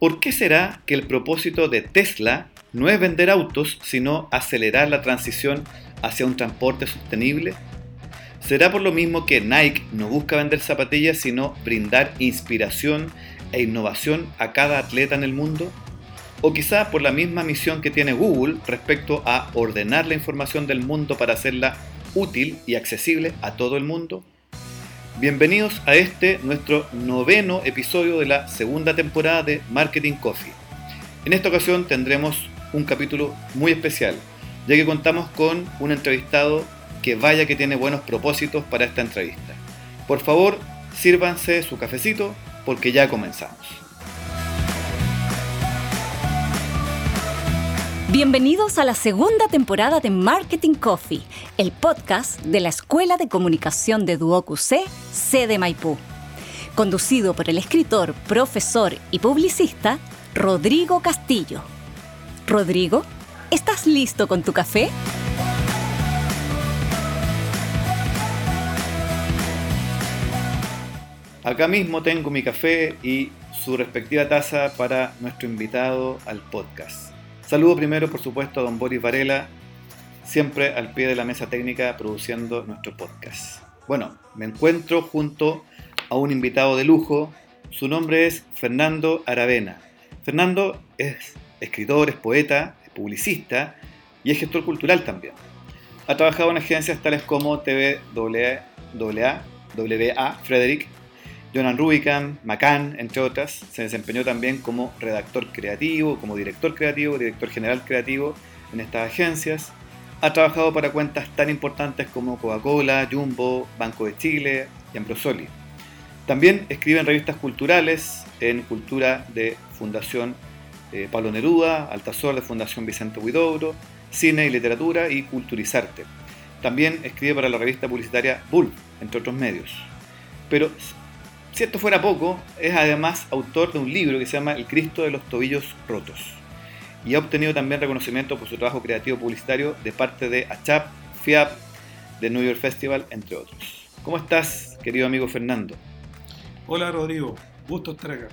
¿Por qué será que el propósito de Tesla no es vender autos, sino acelerar la transición hacia un transporte sostenible? ¿Será por lo mismo que Nike no busca vender zapatillas, sino brindar inspiración e innovación a cada atleta en el mundo? ¿O quizá por la misma misión que tiene Google respecto a ordenar la información del mundo para hacerla útil y accesible a todo el mundo? Bienvenidos a este, nuestro noveno episodio de la segunda temporada de Marketing Coffee. En esta ocasión tendremos un capítulo muy especial, ya que contamos con un entrevistado que vaya que tiene buenos propósitos para esta entrevista. Por favor, sírvanse su cafecito porque ya comenzamos. Bienvenidos a la segunda temporada de Marketing Coffee, el podcast de la Escuela de Comunicación de Duoc C, sede Maipú. Conducido por el escritor, profesor y publicista Rodrigo Castillo. Rodrigo, ¿estás listo con tu café? Acá mismo tengo mi café y su respectiva taza para nuestro invitado al podcast. Saludo primero, por supuesto, a don Boris Varela, siempre al pie de la mesa técnica produciendo nuestro podcast. Bueno, me encuentro junto a un invitado de lujo. Su nombre es Fernando Aravena. Fernando es escritor, es poeta, es publicista y es gestor cultural también. Ha trabajado en agencias tales como TVAA, WA, Frederick, Jonan Rubicam, McCann, entre otras. Se desempeñó también como redactor creativo, como director creativo, director general creativo en estas agencias. Ha trabajado para cuentas tan importantes como Coca-Cola, Jumbo, Banco de Chile y Ambrosoli. También escribe en revistas culturales, en Cultura de Fundación eh, Pablo Neruda, Altazor de Fundación Vicente Huidobro, Cine y Literatura y Culturizarte. También escribe para la revista publicitaria Bull, entre otros medios. Pero si esto fuera poco, es además autor de un libro que se llama El Cristo de los Tobillos Rotos. Y ha obtenido también reconocimiento por su trabajo creativo publicitario de parte de ACHAP, FIAP, de New York Festival, entre otros. ¿Cómo estás, querido amigo Fernando? Hola Rodrigo, gusto estar acá.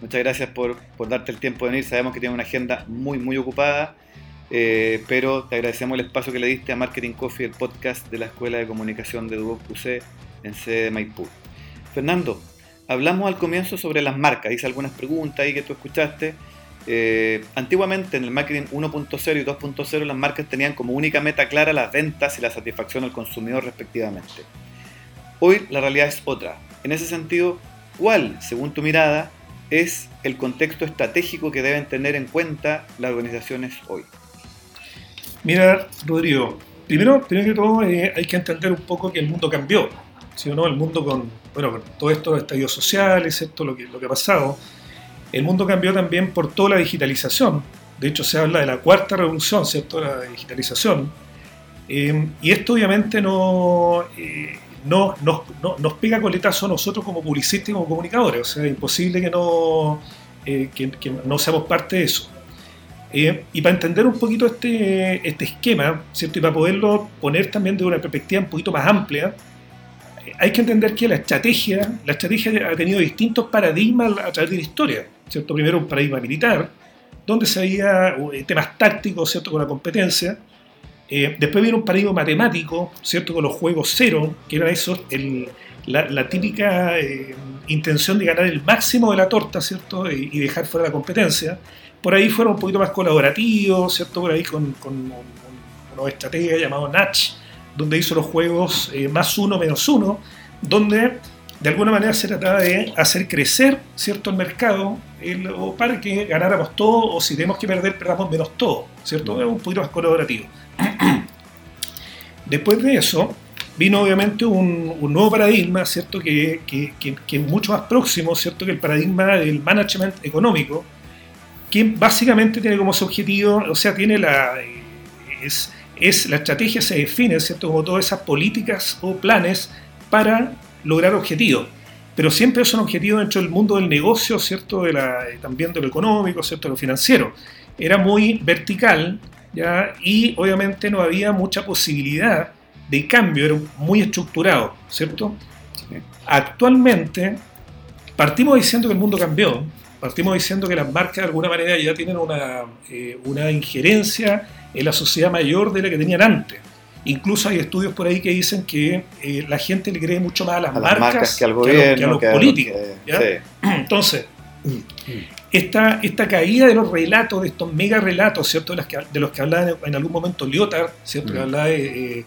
Muchas gracias por, darte el tiempo de venir. Sabemos que tienes una agenda muy, muy ocupada, eh, pero te agradecemos el espacio que le diste a Marketing Coffee, el podcast de la Escuela de Comunicación de Duoc UC en sede de Maipú. Fernando, hablamos al comienzo sobre las marcas, hice algunas preguntas ahí que tú escuchaste. Eh, antiguamente en el marketing 1.0 y 2.0 las marcas tenían como única meta clara las ventas y la satisfacción al consumidor respectivamente. Hoy la realidad es otra. En ese sentido, ¿cuál, según tu mirada, es el contexto estratégico que deben tener en cuenta las organizaciones hoy? Mira, Rodrigo, primero, primero que todo eh, hay que entender un poco que el mundo cambió. ¿Sí o no? El mundo con, bueno, con todo esto de estallidos sociales, esto lo que, lo que ha pasado, el mundo cambió también por toda la digitalización. De hecho, se habla de la cuarta revolución, ¿cierto? La digitalización. Eh, y esto obviamente no, eh, no, nos pega coletazo a nosotros como publicistas y como comunicadores. O sea, es imposible que no, eh, que, no seamos parte de eso. y para entender un poquito este, este esquema, ¿cierto? y para poderlo poner también de una perspectiva un poquito más amplia, hay que entender que la estrategia, la estrategia ha tenido distintos paradigmas a través de la historia. ¿cierto? Primero un paradigma militar, donde se veía eh, temas tácticos ¿cierto? con la competencia. Eh, después viene un paradigma matemático, ¿cierto? con los juegos cero, que era eso, la, típica eh, intención de ganar el máximo de la torta ¿cierto? Y, dejar fuera la competencia. Por ahí fueron un poquito más colaborativos, ¿cierto? por ahí con, con un, una estrategia llamado Natch, donde hizo los juegos eh, más uno menos uno, donde de alguna manera se trataba de hacer crecer cierto el mercado o para que ganáramos todo o si tenemos que perder perdamos menos todo, ¿cierto? Es un poquito más colaborativo. Después de eso vino obviamente un, nuevo paradigma, ¿cierto? Que, que, es mucho más próximo, ¿cierto? Que el paradigma del management económico, que básicamente tiene como su objetivo, o sea, tiene la... Eh, es, es la estrategia se define, ¿cierto? Como todas esas políticas o planes para lograr objetivos. Pero siempre son objetivos dentro del mundo del negocio, ¿cierto? De la, también de lo económico, ¿cierto? De lo financiero. Era muy vertical, ¿ya? Y obviamente no había mucha posibilidad de cambio, era muy estructurado, ¿cierto? Actualmente partimos diciendo que el mundo cambió, partimos diciendo que las marcas de alguna manera ya tienen una, eh, una injerencia en la sociedad mayor de la que tenían antes. Incluso hay estudios por ahí que dicen que eh, la gente le cree mucho más a las, marcas, que, al gobierno, a los, políticos. Entonces, esta, esta caída de los relatos, de estos mega relatos, ¿cierto? De, los que, de los que hablaba en algún momento Lyotard, ¿cierto? Que mm. hablaba de,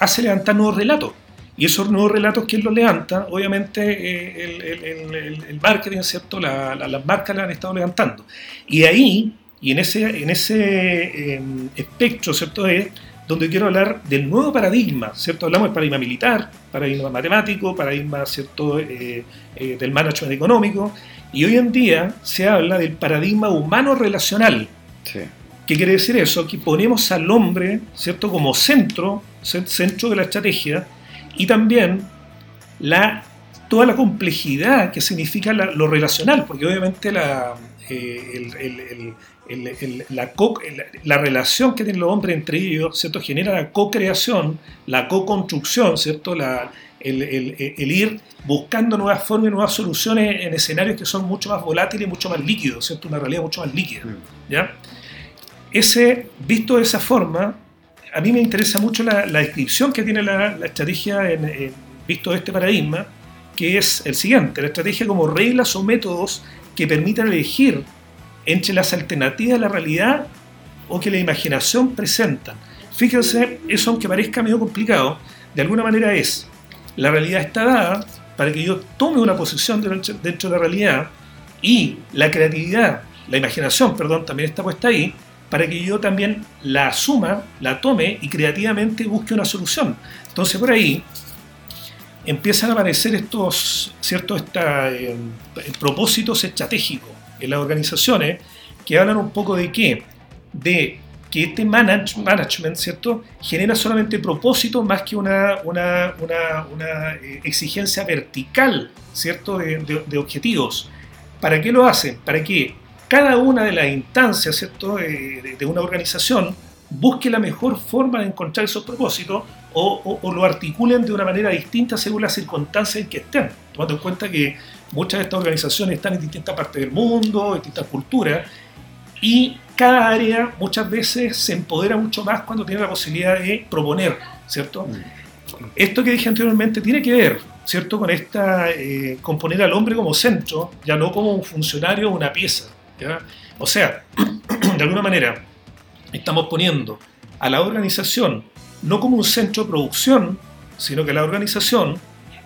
hace levantar nuevos relatos. Y esos nuevos relatos, ¿quién los levanta? Obviamente eh, el, marketing, ¿cierto? las marcas la han estado levantando. Y ahí, y en ese, en ese em, espectro, ¿cierto? Es donde quiero hablar del nuevo paradigma, ¿cierto? Hablamos del paradigma militar, paradigma matemático, paradigma, ¿cierto? Eh, eh, del management económico. Y hoy en día se habla del paradigma humano relacional. ¿Qué quiere decir eso? Que ponemos al hombre, ¿cierto? Como centro, centro de la estrategia y también la, toda la complejidad que significa lo relacional, porque obviamente la, eh, la, la, relación que tienen los hombres entre ellos ¿cierto? genera la co-creación, la co-construcción, ¿cierto? La, el, ir buscando nuevas formas y nuevas soluciones en escenarios que son mucho más volátiles y mucho más líquidos, ¿cierto? una realidad mucho más líquida. Mm. ¿ya? Ese, visto de esa forma, a mí me interesa mucho la, descripción que tiene la, estrategia en, visto este paradigma, que es el siguiente, la estrategia como reglas o métodos que permitan elegir entre las alternativas de la realidad o que la imaginación presenta. Fíjense, eso aunque parezca medio complicado, de alguna manera es, la realidad está dada para que yo tome una posición dentro de la realidad y la creatividad, la imaginación, perdón, también está puesta ahí, para que yo también la asuma, la tome y creativamente busque una solución. Entonces por ahí empiezan a aparecer estos ciertos eh, propósitos estratégicos en las organizaciones que hablan un poco de qué, de que este management, ¿cierto?, genera solamente propósitos más que una, una, eh, exigencia vertical, ¿cierto?, de, objetivos. ¿Para qué lo hacen? Para que cada una de las instancias ¿cierto? De, una organización busque la mejor forma de encontrar esos propósitos o, lo articulen de una manera distinta según las circunstancias en que estén, tomando en cuenta que muchas de estas organizaciones están en distintas partes del mundo, en distintas culturas, y cada área muchas veces se empodera mucho más cuando tiene la posibilidad de proponer, ¿cierto? Mm. Esto que dije anteriormente tiene que ver, ¿cierto?, con esta, eh, con poner al hombre como centro, ya no como un funcionario o una pieza. O sea, de alguna manera, estamos poniendo a la organización no como un centro de producción, sino que la organización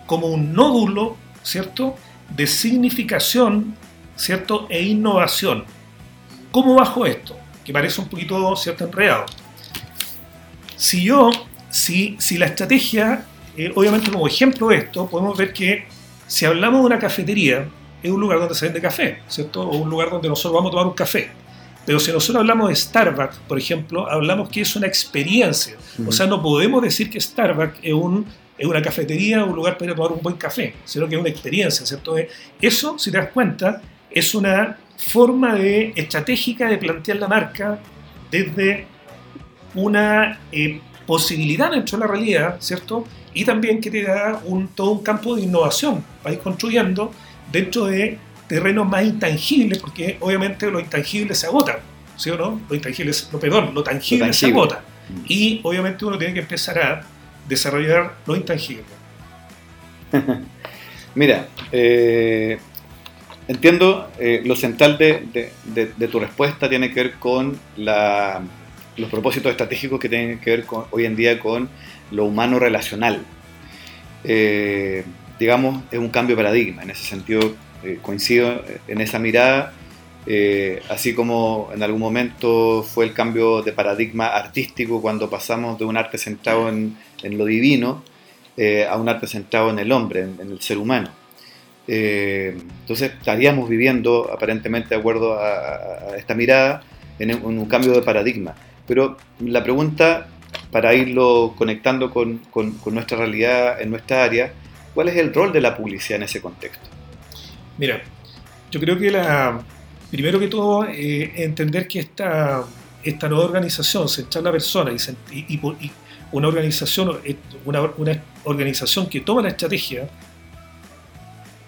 como un nódulo, ¿cierto?, de significación, ¿cierto?, e innovación. ¿Cómo bajo esto? Que parece un poquito, ¿cierto?, enredado. Si yo, si, si la estrategia, eh, obviamente como ejemplo de esto, podemos ver que si hablamos de una cafetería, es un lugar donde se vende café, ¿cierto? O un lugar donde nosotros vamos a tomar un café. Pero si nosotros hablamos de Starbucks, por ejemplo, hablamos que es una experiencia. O sea, no podemos decir que Starbucks es, un, es una cafetería o un lugar para tomar un buen café, sino que es una experiencia, ¿cierto? Eso, si te das cuenta, es una forma de, estratégica de plantear la marca desde una eh, posibilidad dentro de la realidad, ¿cierto? Y también que te da un, todo un campo de innovación para ir construyendo dentro de terrenos más intangibles, porque obviamente lo intangible se agota, ¿sí o no? Lo intangible, lo, perdón, lo tangible, se agota. Mm. Y obviamente uno tiene que empezar a desarrollar lo intangible. Mira, eh, entiendo, eh, lo central de, tu respuesta tiene que ver con los propósitos estratégicos que tienen que ver hoy en día con lo humano relacional. Eh, digamos, es un cambio de paradigma. En ese sentido, eh, coincido en esa mirada, eh, así como en algún momento fue el cambio de paradigma artístico cuando pasamos de un arte centrado en, lo divino eh, a un arte centrado en el hombre, en, el ser humano. entonces estaríamos viviendo, aparentemente de acuerdo a, esta mirada, en un, cambio de paradigma. Pero la pregunta, para irlo conectando con, con nuestra realidad en nuestra área, ¿Cuál es el rol de la publicidad en ese contexto? Mira, yo creo que la, primero que todo, eh, entender que esta, esta nueva organización, central la persona y, una, organización, una, una organización que toma la estrategia,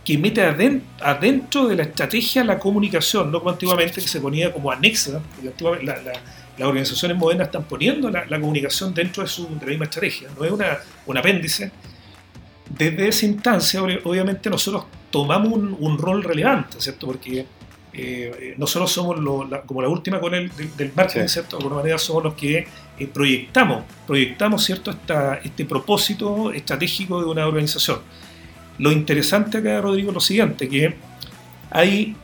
que mete adentro, de la estrategia la comunicación, no como antiguamente que se ponía como anexa, porque las organizaciones modernas están poniendo la, comunicación dentro de, su, la misma estrategia, no es una, un apéndice. Desde esa instancia, obviamente, nosotros tomamos un, rol relevante, ¿cierto? Porque eh, nosotros somos como la última con el del, marketing, ¿cierto? De alguna manera somos los que eh, proyectamos, proyectamos, ¿cierto? Esta, este propósito estratégico de una organización. Lo interesante acá, Rodrigo, es lo siguiente, que hay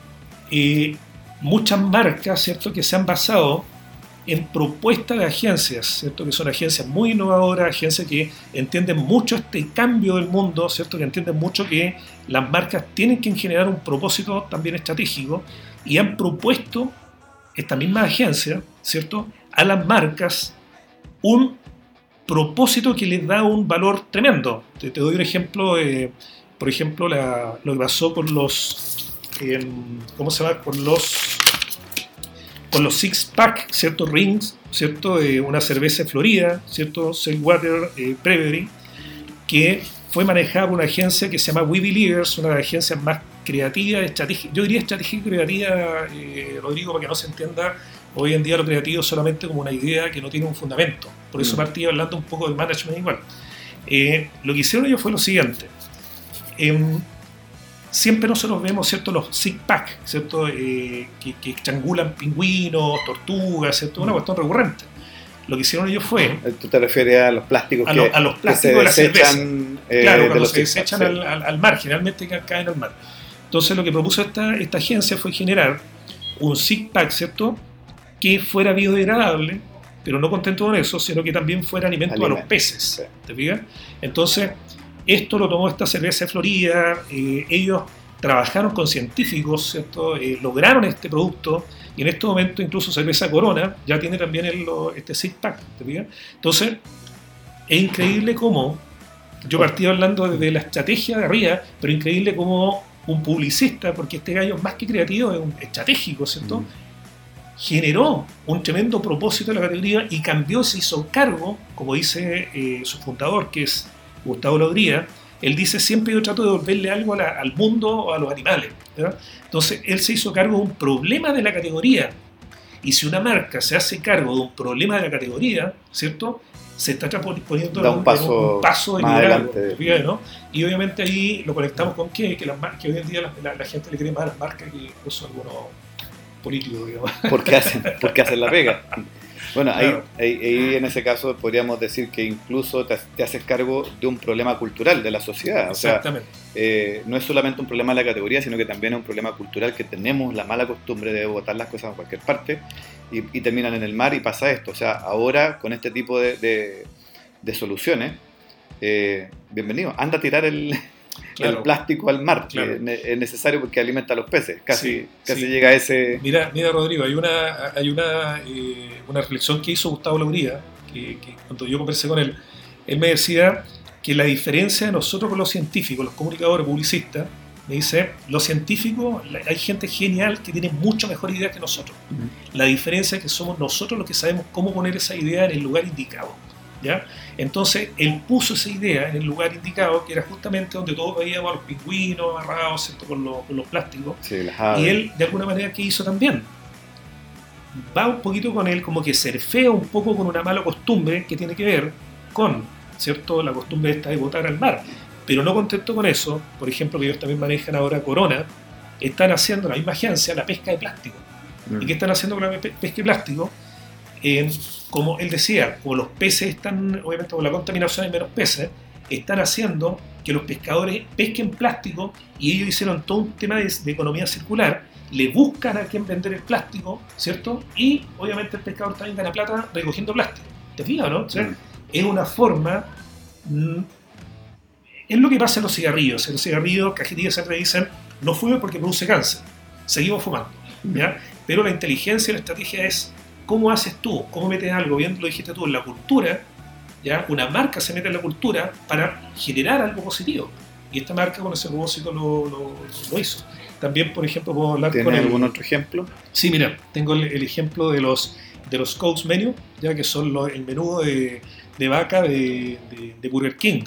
eh, muchas marcas, ¿cierto?, que se han basado en propuestas de agencias, ¿cierto? que son agencias muy innovadoras, agencias que entienden mucho este cambio del mundo, ¿cierto? que entienden mucho que las marcas tienen que generar un propósito también estratégico y han propuesto esta misma agencia ¿cierto? a las marcas un propósito que les da un valor tremendo. Te, doy un ejemplo, eh, por ejemplo, lo que pasó con los, ¿cómo se llama? Con los, con los six pack, ¿cierto? Rings, ¿cierto? Eh, una cerveza Florida, ¿cierto? Saltwater eh, Brewery, que fue manejada por una agencia que se llama We Believers, una de las agencias más creativas, yo diría estratégica y creativa, eh, Rodrigo, para que no se entienda hoy en día lo creativo solamente como una idea que no tiene un fundamento. Por eso mm. partí hablando un poco del management igual. lo que hicieron ellos fue lo siguiente. Em, siempre nosotros vemos ¿cierto? los six pack ¿cierto? Eh, que, que, estrangulan pingüinos, tortugas, ¿cierto? una mm. cuestión recurrente. Lo que hicieron ellos fue. Eh, ¿Tú te refieres a los plásticos a, que, a los plásticos que se desechan? Eh, claro, cuando se desechan al, al, mar, generalmente caen al mar. Entonces, lo que propuso esta, esta agencia fue generar un six pack ¿cierto? Que fuera biodegradable, pero no contento con eso, sino que también fuera alimento, a los peces. ¿Te fijas? Entonces esto lo tomó esta cerveza de Florida, eh, ellos trabajaron con científicos, ¿cierto? Eh, lograron este producto y en este momento incluso cerveza Corona ya tiene también el, este six pack. Entonces, es increíble cómo, yo partí hablando de la estrategia de arriba, pero increíble cómo un publicista, porque este gallo más que creativo es un estratégico, ¿cierto? Mm. Generó un tremendo propósito de la categoría y cambió, se hizo cargo, como dice eh, su fundador, que es Gustavo Lodría, él dice siempre yo trato de devolverle algo al mundo o a los animales. Entonces él se hizo cargo de un problema de la categoría. Y si una marca se hace cargo de un problema de la categoría, ¿cierto? Se está poniendo un, paso, un paso más adelante. ¿no? Y obviamente ahí lo conectamos con qué? que, las que hoy en día la, gente le cree más a las marcas que incluso algunos políticos. Digamos. Porque hacen, porque hacen la pega. Bueno, ahí, en ese caso podríamos decir que incluso te, haces cargo de un problema cultural de la sociedad. O sea, eh, no es solamente un problema de la categoría, sino que también es un problema cultural que tenemos la mala costumbre de botar las cosas en cualquier parte y, terminan en el mar y pasa esto. O sea, ahora con este tipo de, soluciones, eh, bienvenido, anda a tirar el, el plástico al mar, es necesario porque alimenta a los peces, casi, casi llega a ese... Mira, mira Rodrigo, hay una, hay una, eh, una reflexión que hizo Gustavo Lauría, que, cuando yo conversé con él, él me decía que la diferencia de nosotros con los científicos, los comunicadores, publicistas, me dice, los científicos, hay gente genial que tiene mucho mejor idea que nosotros. La diferencia es que somos nosotros los que sabemos cómo poner esa idea en el lugar indicado. ¿Ya? Entonces él puso esa idea en el lugar indicado, que era justamente donde todos veíamos a los pingüinos agarrados Con, los, con, los plásticos. y él, de alguna manera, ¿qué hizo también? Va un poquito con él, como que surfea un poco con una mala costumbre que tiene que ver con, ¿cierto? La costumbre esta de botar al mar. Pero no contento con eso, por ejemplo, que ellos también manejan ahora Corona, están haciendo la misma agencia la pesca de plástico. ¿Y mm. qué están haciendo con la pesca de plástico? Como él decía, como los peces están, obviamente con la contaminación hay menos peces, están haciendo que los pescadores pesquen plástico y ellos hicieron todo un tema de, economía circular, le buscan a quien vender el plástico, ¿cierto? Y obviamente el pescador también gana plata recogiendo plástico. ¿Te fijas, no? Mm. Es una forma... Mm, es lo que pasa en los cigarrillos. En los cigarrillos, cajetillas se dicen, no fume porque produce cáncer. Seguimos fumando. ¿ya? Pero la inteligencia y la estrategia es ¿Cómo haces tú? ¿Cómo metes algo? Bien lo dijiste tú, en la cultura, ¿ya? Una marca se mete en la cultura para generar algo positivo. Y esta marca con ese propósito lo, lo, hizo. También, por ejemplo, puedo hablar con algún otro ejemplo? Sí, mira, tengo el, ejemplo de los de los Codes Menu, ya que son el menú de, de vaca de, de, Burger King.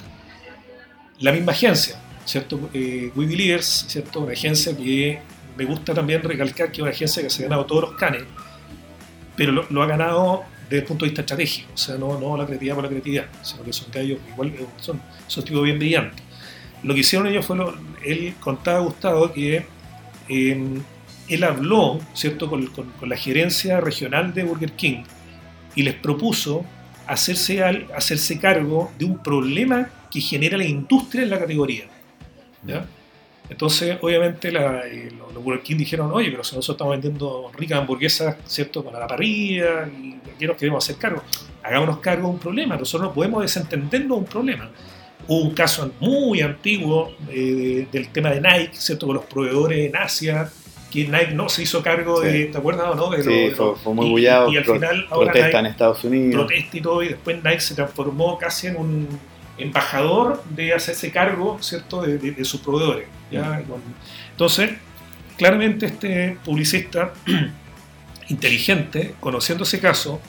La misma agencia, ¿cierto? Eh, We Believers, ¿cierto? Una agencia que me gusta también recalcar que es una agencia que se ha ganado todos los canes, pero lo, ha ganado desde el punto de vista estratégico, o sea, no, la creatividad por la creatividad, sino que son gallos igual, eh, son, son tipos bien brillantes. Lo que hicieron ellos fue, lo, él contaba a Gustavo que eh, él habló, ¿cierto?, con, la gerencia regional de Burger King y les propuso hacerse, hacerse cargo de un problema que genera la industria en la categoría. ¿ya? Entonces, obviamente, la, eh, los, los Burger King dijeron, oye, pero si nosotros estamos vendiendo ricas hamburguesas, ¿cierto?, para la parrilla, y aquí nos queremos hacer cargo. Hagámonos cargo de un problema, nosotros no podemos desentendernos de un problema. Hubo un caso muy antiguo eh, del tema de Nike, ¿cierto?, con los proveedores en Asia, que Nike no se hizo cargo Sí. de, ¿te acuerdas o no? De Sí, lo- de fue, lo- fue muy bullado. Y, al final, ahora protesta Nike en Estados Unidos. protesta y todo, y después Nike se transformó casi en un embajador de hacerse cargo, ¿cierto?, de, de- de sus proveedores. Entonces, claramente este publicista inteligente, conociendo ese caso,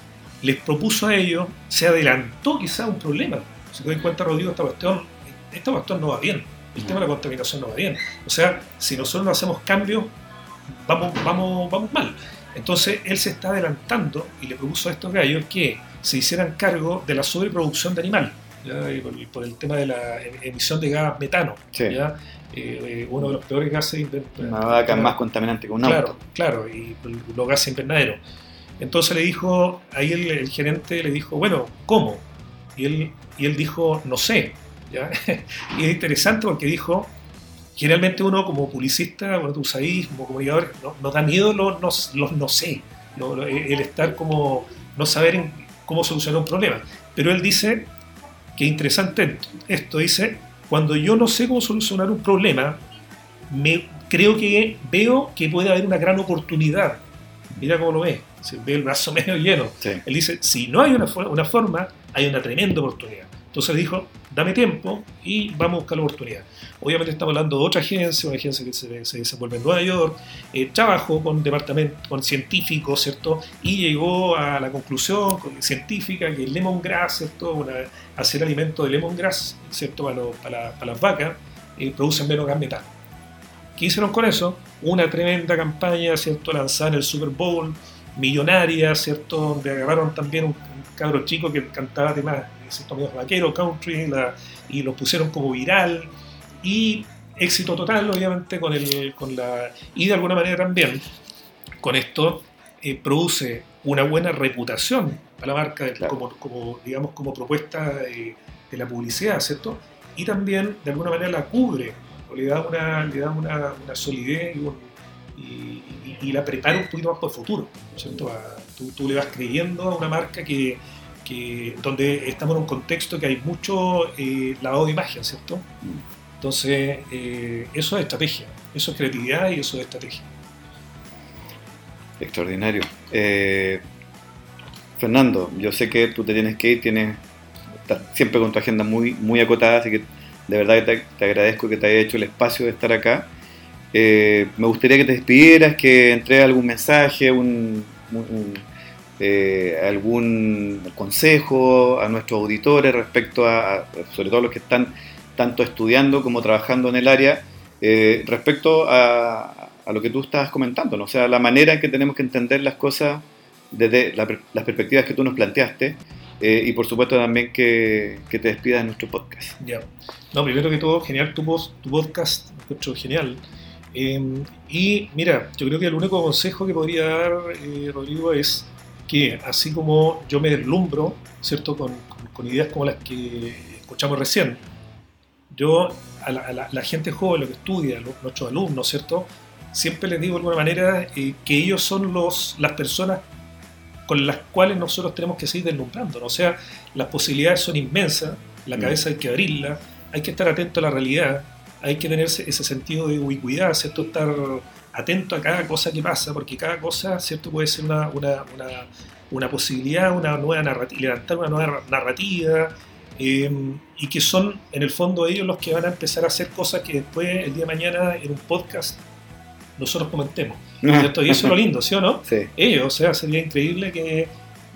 les propuso a ellos, se adelantó quizá un problema. Si te das cuenta, Rodrigo, esta cuestión, esta cuestión no va bien. El tema de la contaminación no va bien. O sea, si nosotros no hacemos cambios, vamos, vamos, vamos mal. Entonces él se está adelantando y le propuso a estos gallos que se hicieran cargo de la sobreproducción de animal, ¿ya? Y por, por el tema de la em- emisión de gas metano, Sí. ¿ya? Eh, eh, uno de los peores gases Una vaca más contaminante que un Claro, auto. claro, y los gases invernaderos. Entonces le dijo, ahí el, el gerente le dijo, bueno, ¿cómo? Y él, y él dijo, no sé. ¿ya? y es interesante porque dijo, generalmente uno como publicista, bueno, tú sabes, como comunicador, no- nos da miedo los, los, los no sé, lo- lo- el estar como, no saber en cómo solucionar un problema. Pero él dice, que interesante esto, dice, cuando yo no sé cómo solucionar un problema, me creo que veo que puede haber una gran oportunidad. Mira cómo lo ve, se ve el brazo medio lleno. Sí. Él dice, si no hay una, una forma, hay una tremenda oportunidad. Entonces dijo, dame tiempo y vamos a buscar la oportunidad. Obviamente estamos hablando de otra agencia, una agencia que se, se desenvuelve en Nueva York, eh, trabajó con departamento, con científicos, ¿cierto? Y llegó a la conclusión con- científica que el lemongrass, ¿cierto? Una- hacer alimento de lemongrass, ¿cierto? Para, los- para, para las vacas, eh, producen menos gas metano. ¿Qué hicieron con eso? Una tremenda campaña, ¿cierto? Lanzada en el Super Bowl, millonaria, ¿cierto? Donde agarraron también un, un cabro chico que cantaba temas, ¿cierto? Medios vaquero, country, la- y lo pusieron como viral. Y éxito total, obviamente, con, el, con la... Y de alguna manera también, con esto, eh, produce una buena reputación a la marca Claro. como, como, digamos, como propuesta de, de la publicidad, ¿cierto? Y también, de alguna manera, la cubre, o le da una, le da una, una solidez y, un- y- la prepara un poquito más para el futuro, ¿cierto? Tú, le vas creyendo a una marca que, donde estamos en un contexto que hay mucho eh, lavado de imagen, ¿cierto? Entonces, eh, eso es estrategia, eso es creatividad y eso es estrategia. Extraordinario. Eh, Fernando, yo sé que tú te tienes que ir, tienes siempre con tu agenda muy, muy acotada, así que de verdad que te, te agradezco que te haya hecho el espacio de estar acá. Eh, me gustaría que te despidieras, que entregues algún mensaje, un, eh, algún consejo a nuestros auditores respecto a, sobre todo los que están tanto estudiando como trabajando en el área, eh, respecto a, lo que tú estabas comentando, ¿no? o sea, la manera en que tenemos que entender las cosas desde las perspectivas que tú nos planteaste eh, y por supuesto también que, te despidas de nuestro podcast. Ya. No, primero que todo, genial tu, tu podcast, genial. Eh, y mira, yo creo que el único consejo que podría dar, eh, Rodrigo, es que así como yo me deslumbro, ¿cierto? Con, con- con ideas como las que escuchamos recién, yo a la, a la- la gente joven, lo que estudia, los- nuestros alumnos, ¿cierto? Siempre les digo de alguna manera eh, que ellos son los, las personas con las cuales nosotros tenemos que seguir deslumbrando. O sea, las posibilidades son inmensas, la Mm. cabeza hay que abrirla, hay que estar atento a la realidad, hay que tener ese sentido de ubicuidad, ¿cierto? Estar atento a cada cosa que pasa, porque cada cosa, ¿cierto? Puede ser una, una, una, una posibilidad, una nueva narrativa, levantar una nueva narrativa, eh, y que son, en el fondo, ellos los que van a empezar a hacer cosas que después, el día de mañana, en un podcast, nosotros comentemos. ¿cierto? Y eso es lo lindo, ¿sí o no? Sí, ellos, o sea, sería increíble que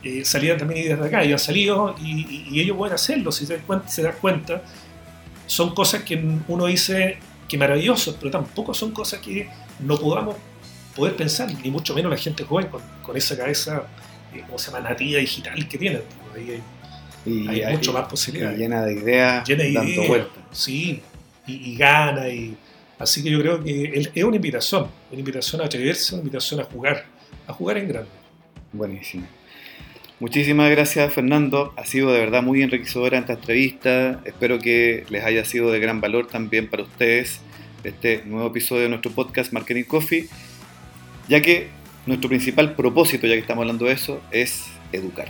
eh, salieran también ideas de acá, y han salido, y, y- y ellos pueden hacerlo, si se dan cuenta, se dan cuenta son cosas que uno dice que maravilloso, pero tampoco son cosas que no podamos poder pensar, ni mucho menos la gente joven con, esa cabeza, eh, ¿cómo se llama?, nativa digital que tienen. Ahí hay, hay mucho más posibilidades. llena de ideas, llena de dando vueltas. Sí, y, y gana, y, así que yo creo que es una invitación, una invitación a atreverse, una invitación a jugar, a jugar en grande. Buenísimo. Muchísimas gracias Fernando, ha sido de verdad muy enriquecedora esta entrevista, espero que les haya sido de gran valor también para ustedes este nuevo episodio de nuestro podcast Marketing Coffee, ya que nuestro principal propósito, ya que estamos hablando de eso, es educar.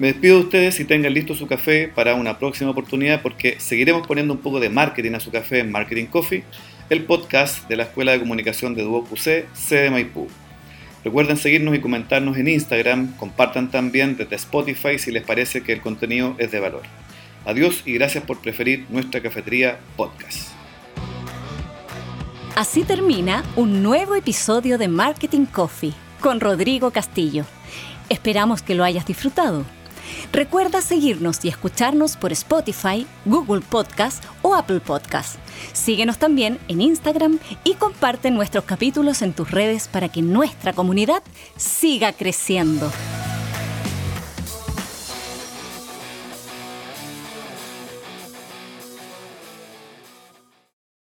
Me despido de ustedes y tengan listo su café para una próxima oportunidad porque seguiremos poniendo un poco de marketing a su café en Marketing Coffee, el podcast de la Escuela de Comunicación de Duoc UC, sede Maipú. Recuerden seguirnos y comentarnos en Instagram, compartan también desde Spotify si les parece que el contenido es de valor. Adiós y gracias por preferir nuestra cafetería podcast. Así termina un nuevo episodio de Marketing Coffee con Rodrigo Castillo. Esperamos que lo hayas disfrutado. Recuerda seguirnos y escucharnos por Spotify, Google Podcast o Apple Podcast. Síguenos también en Instagram y comparte nuestros capítulos en tus redes para que nuestra comunidad siga creciendo.